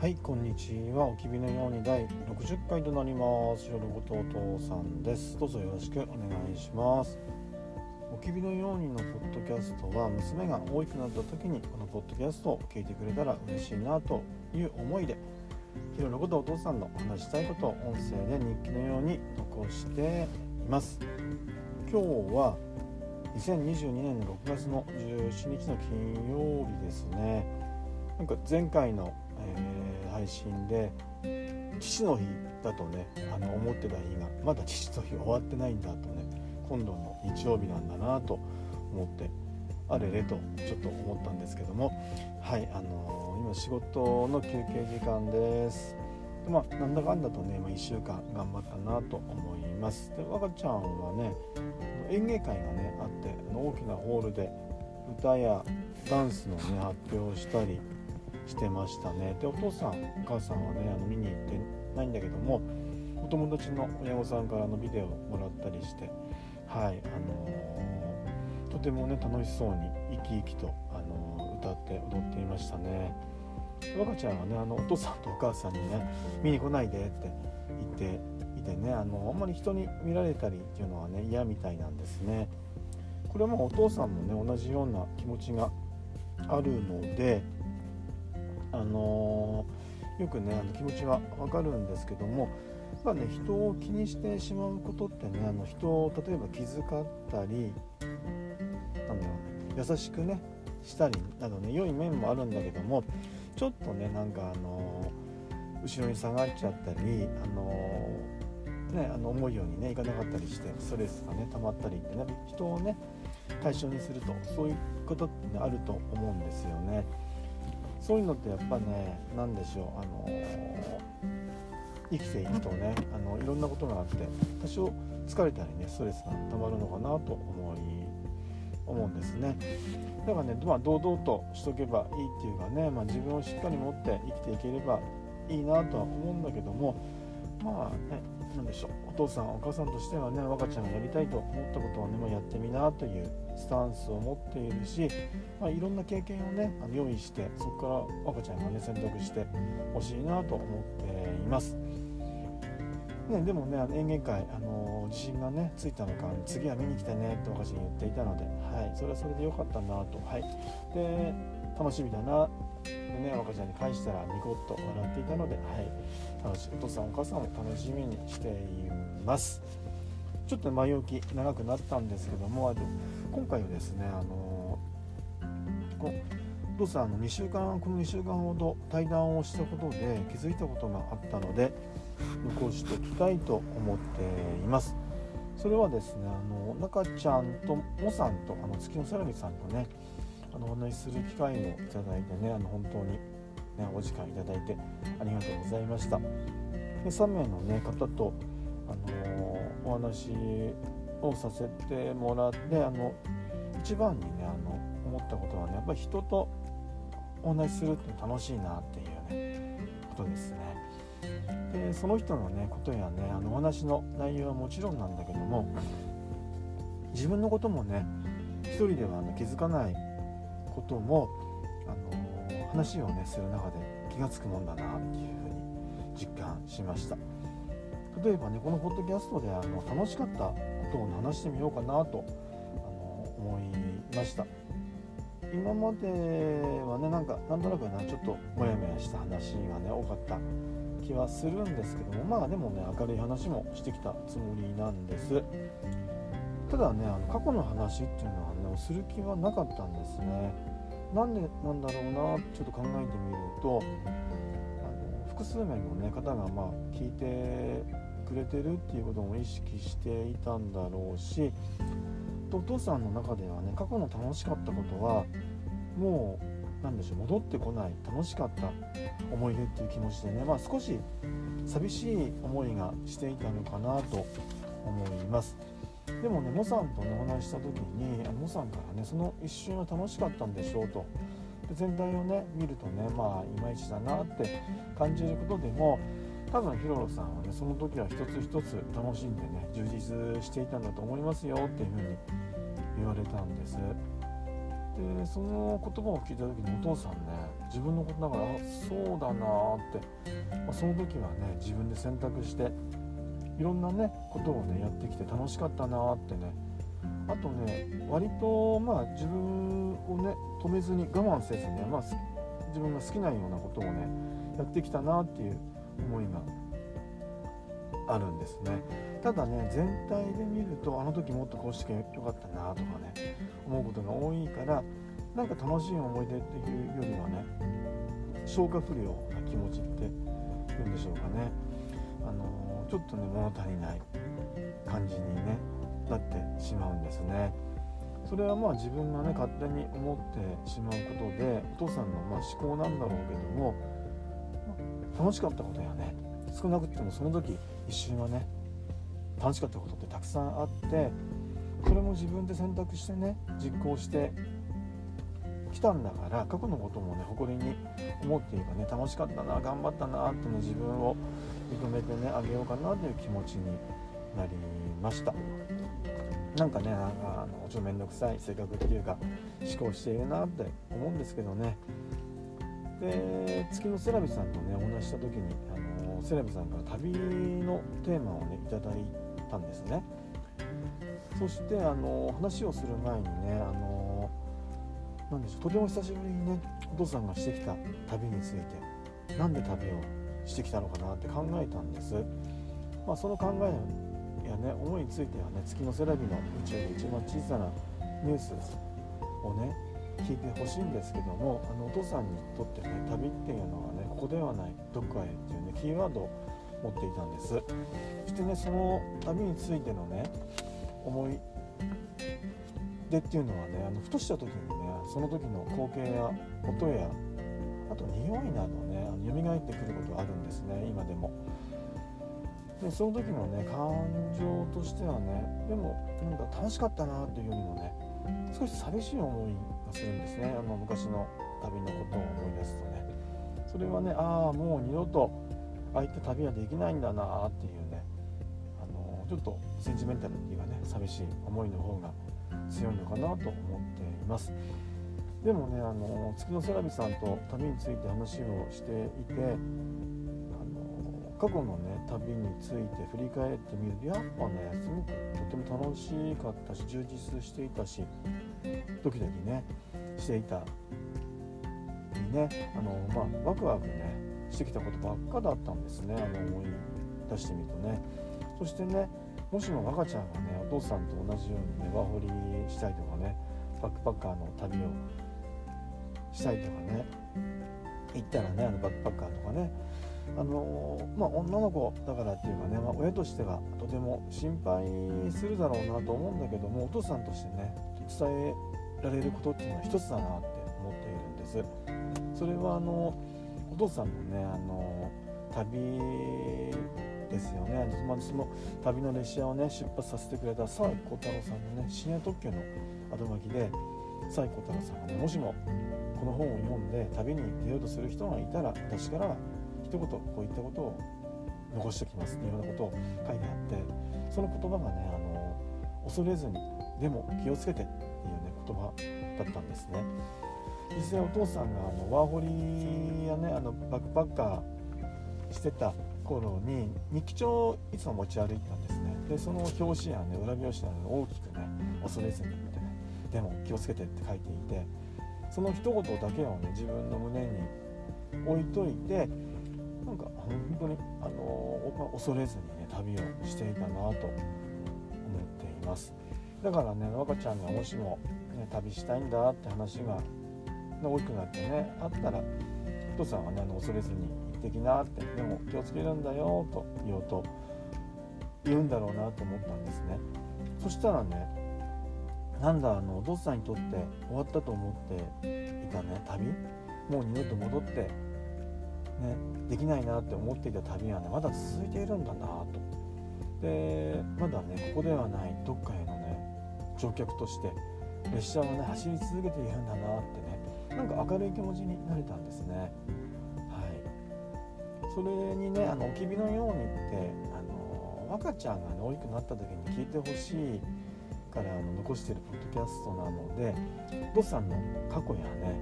はいこんにちは。おきびのように第60回となります。夜ごとお父さんです。どうぞよろしくお願いします。おきびのようにのポッドキャストは娘が大きくなった時にこのポッドキャストを聞いてくれたら嬉しいなという思いでいろいろことお父さんの話したいことを音声で日記のように残しています。今日は2022年の6月の17日の金曜日ですね。なんか前回の、配信で父の日だとねあの思ってた日がまだ父の日終わってないんだとね今度の日曜日なんだなと思ってあれれとちょっと思ったんですけどもはいあのー、今仕事の休憩時間です。でまあなんだかんだとね、まあ、1週間頑張ったなと思います。で若ちゃんはね演芸会がねあって大きなホールで歌やダンスのね発表をしたりしてましたね。でお父さんお母さんはねあの見に行ってないんだけどもお友達の親御さんからのビデオをもらったりしてはいあのー、とてもね楽しそうに生き生きと、あのー、歌って踊っていましたね。若ちゃんはねあのお父さんとお母さんにね見に来ないでって言っていてねあのあんまり人に見られたりっていうのはね嫌みたいなんですね。これはもお父さんもね同じような気持ちがあるのであの、よくねあの気持ちはわかるんですけどもまあね人を気にしてしまうことってねあの人を例えば気遣ったりなんだろう、ね、優しくねしたりなどね良い面もあるんだけどもちょっとねなんかあの、後ろに下がっちゃったりあの、ね、あの思うようにねいかなかったりしてストレスがね溜まったりってね人をね対象にするとそういうことって、ね、あると思うんですよ。そういうのってやっぱね何でしょうあの生きていくとねあのいろんなことがあって多少疲れたりねストレスがたまるのかなと思い思うんですね。だからね、まあ、堂々としとけばいいっていうかね、まあ、自分をしっかり持って生きていければいいなとは思うんだけどもまあね何でしょうお父さんお母さんとしてはね若ちゃんがやりたいと思ったことはね、まあ、やってみなというスタンスを持っているし、まあ、いろんな経験をね用意してそこから若ちゃんがね選択してほしいなと思っています。ね、でもね演芸会、あの自信がねついたのか次は見に来てねって若ちゃん言っていたので、はい、それはそれで良かったなと、はい、で楽しみだな。でね若ちゃんに返したらニコッと笑っていたので、はい、楽しお父さんお母さんも楽しみにしています。ちょっと前置き長くなったんですけども今回はですねあのこどうせあの2週間この2週間ほど対談をしたことで気づいたことがあったので残しておきたいと思っています。それはですねあの中ちゃんともさんとあの月のセラミさんとねあのお話しする機会をいただいてねあの本当に、ね、お時間いただいてありがとうございましたで3名の、ね、方とあのお話をさせてもらってあの一番にねあの思ったことはねやっぱり人とお話しするって楽しいなっていうねことですね。でその人のねことやねあのお話の内容はもちろんなんだけども自分のこともね一人ではあの気づかないこともあの話をねする中で気が付くもんだなっていうふうに実感しました。例えばねこのポッドキャストであの楽しかったことを話してみようかなとあの思いました今まではねなんかなんとなくなちょっとモヤモヤした話がね多かった気はするんですけどもまあでもね明るい話もしてきたつもりなんです。ただねあの過去の話っていうのはねする気はなかったんですね。なんでなんだろうなちょっと考えてみると複数名の、ね、方がまあ聞いてくれてるっていうことも意識していたんだろうしお父さんの中ではね過去の楽しかったことはもう何でしょう戻ってこない楽しかった思い出っていう気持ちでね、まあ、少し寂しい思いがしていたのかなと思いますでもねモさんとねお話しした時にモさんからねその一瞬は楽しかったんでしょうとで全体をね見るとねまあいまいちだなって感じることでも多分ヒロロさんはねその時は一つ一つ楽しんでね充実していたんだと思いますよっていうふうに言われたんです。でその言葉を聞いた時にお父さんね自分のことだからあそうだなって、まあ、その時はね自分で選択していろんなねことをねやってきて楽しかったなってね。あとね割とまあ自分をね止めずに我慢せずね、まあ、自分が好きなようなことをねやってきたなっていう思いがあるんですね。ただね全体で見るとあの時もっとこうしてよかったなとかね思うことが多いからなんか楽しい思い出っていうよりはね消化不良な気持ちっていうんでしょうかね。あのちょっとね物足りない感じにねなってしまうんですね。それはまあ自分がね勝手に思ってしまうことでお父さんのま思考なんだろうけども楽しかったことやね少なくてもその時一瞬はね楽しかったことってたくさんあってそれも自分で選択してね実行してきたんだから過去のこともね誇りに思っていればね楽しかったな頑張ったなってね自分を認めてねあげようかなという気持ちになりました。なんかねあのちょっと面倒くさい性格っていうか思考しているなって思うんですけどね。で月のセラビさんとねお話した時にあのセラビさんから旅のテーマをね頂いただいたんですね。そしてあの話をする前にねあのなんでしょうとても久しぶりにねお父さんがしてきた旅について何で旅をしてきたのかなって考えたんです、まあ、その考えやね思いについてはね月のセラビの宇宙で一番小さなニュースをね聞いてほしいんですけどもあのお父さんにとってね旅っていうのはねここではないどっかへっていうねキーワードを持っていたんです。そしてねその旅についてのね思い出っていうのはねあのふとした時にねその時の光景や音やあと匂いなどね蘇ってくることがあるんですね今でも。でその時のね感情としてはねでもなんか楽しかったなっていうよりもね少し寂しい思いがするんですね。あの昔の旅のことを思い出すとね。それはねああもう二度とああいった旅はできないんだなっていうねあのちょっとセンチメンタルっていうかね寂しい思いの方が強いのかなと思っています。でもねあの月のセラビさんと旅について話をしていて過去のね旅について振り返ってみるとやっぱねすごくとても楽しかったし充実していたしドキドキねしていた。にねあのまあワクワクねしてきたことばっかだったんですね。あの思い出してみるとね。そしてねもしも赤ちゃんがねお父さんと同じようにねワーホリしたいとかねバックパッカーの旅をしたいとかね行ったらねあのバックパッカーとかねあのまあ、女の子だからっていうかね、まあ、親としてはとても心配するだろうなと思うんだけどもお父さんとしてね伝えられることっていうのは一つだなって思っているんです。それはあのお父さんのねあの旅ですよね。まずその旅の列車をね出発させてくれた沢井幸太郎さんのね深夜特急の後書きで沢井幸太郎さんがねもしもこの本を読んで旅に出ようとする人がいたら私から一言こういったことを残しておきますっていうようなことを書いてあってその言葉がねあの恐れずにでも気をつけてっていうね言葉だったんですね。実際お父さんがあのワーホリやねあのバックパッカーしてた頃に日記帳をいつも持ち歩いてたんですね。でその表紙やね裏表紙など大きくね恐れずにってねでも気をつけてって書いていてその一言だけをね自分の胸に置いといてなんか本当にあの恐れずにね旅をしていたなと思っています。だからね若ちゃんがもしも、ね、旅したいんだって話が大きくなってねあったらお父さんはねあの恐れずに行ってきなってでも気をつけるんだよと言おうと言うんだろうなと思ったんですね。そしたらねなんだあのお父さんにとって終わったと思っていたね旅？もう二度と戻ってね、できないなって思っていた旅はねまだ続いているんだなと。でまだねここではないどっかへのね乗客として列車をね走り続けているんだなってねなんか明るい気持ちになれたんですねはいそれにねあのおきびのようにってあの赤ちゃんがね大きくなった時に聞いてほしいからあの残してるポッドキャストなのでお父さんの過去やね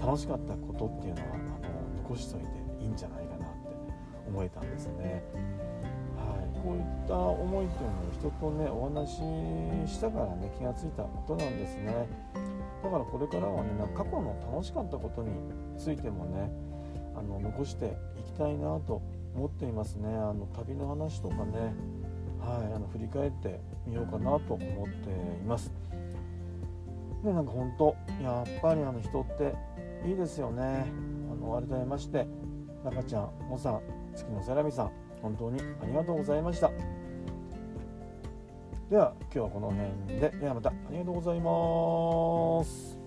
楽しかったことっていうのはあの残しといていいんじゃないかなって思えたんですね。はい、こういった思いっていうのを人とねお話ししたからね気がついたことなんですね。だからこれからはね過去の楽しかったことについてもねあの残していきたいなと思っていますね。あの旅の話とかねはいあの振り返ってみようかなと思っています。でなんか本当やっぱりあの人っていいですよね。あの改めまして中ちゃんもさん月のセラミさん本当にありがとうございました。では今日はこの辺で。ではまた。ありがとうございます。